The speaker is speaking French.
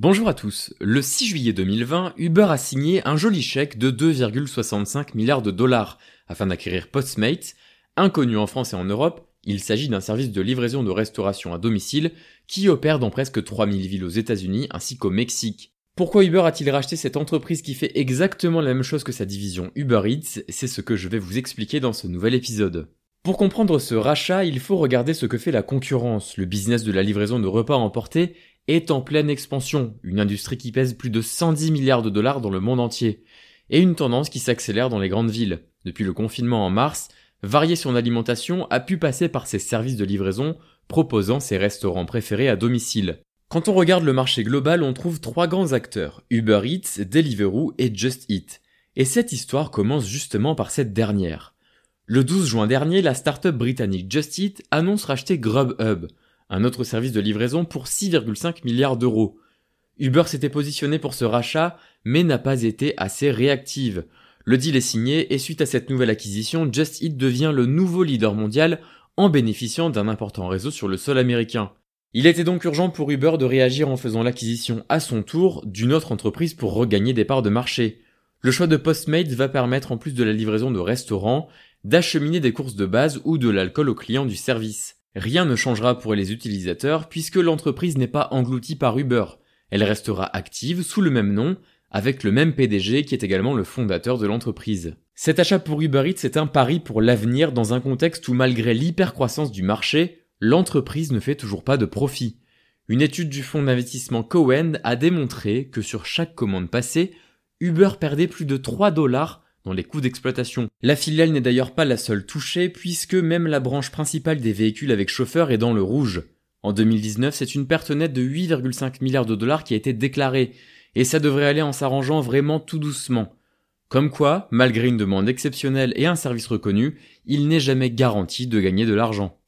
Bonjour à tous. Le 6 juillet 2020, Uber a signé un joli chèque de 2,65 milliards de dollars afin d'acquérir Postmates. Inconnu en France et en Europe, il s'agit d'un service de livraison de restauration à domicile qui opère dans presque 3000 villes aux États-Unis ainsi qu'au Mexique. Pourquoi Uber a-t-il racheté cette entreprise qui fait exactement la même chose que sa division Uber Eats? C'est ce que je vais vous expliquer dans ce nouvel épisode. Pour comprendre ce rachat, il faut regarder ce que fait la concurrence. Le business de la livraison de repas emportés est en pleine expansion, une industrie qui pèse plus de 110 milliards de dollars dans le monde entier, et une tendance qui s'accélère dans les grandes villes. Depuis le confinement en mars, varier son alimentation a pu passer par ses services de livraison proposant ses restaurants préférés à domicile. Quand on regarde le marché global, on trouve trois grands acteurs, Uber Eats, Deliveroo et Just Eat. Et cette histoire commence justement par cette dernière. Le 12 juin dernier, la start-up britannique Just Eat annonce racheter Grubhub, un autre service de livraison pour 6,5 milliards d'euros. Uber s'était positionné pour ce rachat, mais n'a pas été assez réactive. Le deal est signé et suite à cette nouvelle acquisition, Just Eat devient le nouveau leader mondial en bénéficiant d'un important réseau sur le sol américain. Il était donc urgent pour Uber de réagir en faisant l'acquisition à son tour d'une autre entreprise pour regagner des parts de marché. Le choix de Postmates va permettre en plus de la livraison de restaurants, d'acheminer des courses de base ou de l'alcool aux clients du service. Rien ne changera pour les utilisateurs puisque l'entreprise n'est pas engloutie par Uber. Elle restera active sous le même nom, avec le même PDG qui est également le fondateur de l'entreprise. Cet achat pour Uber Eats est un pari pour l'avenir dans un contexte où malgré l'hypercroissance du marché, l'entreprise ne fait toujours pas de profit. Une étude du fonds d'investissement Cohen a démontré que sur chaque commande passée, Uber perdait plus de 3 dollars dans les coûts d'exploitation. La filiale n'est d'ailleurs pas la seule touchée puisque même la branche principale des véhicules avec chauffeur est dans le rouge. En 2019, c'est une perte nette de 8,5 milliards de dollars qui a été déclarée, et ça devrait aller en s'arrangeant vraiment tout doucement. Comme quoi, malgré une demande exceptionnelle et un service reconnu, il n'est jamais garanti de gagner de l'argent.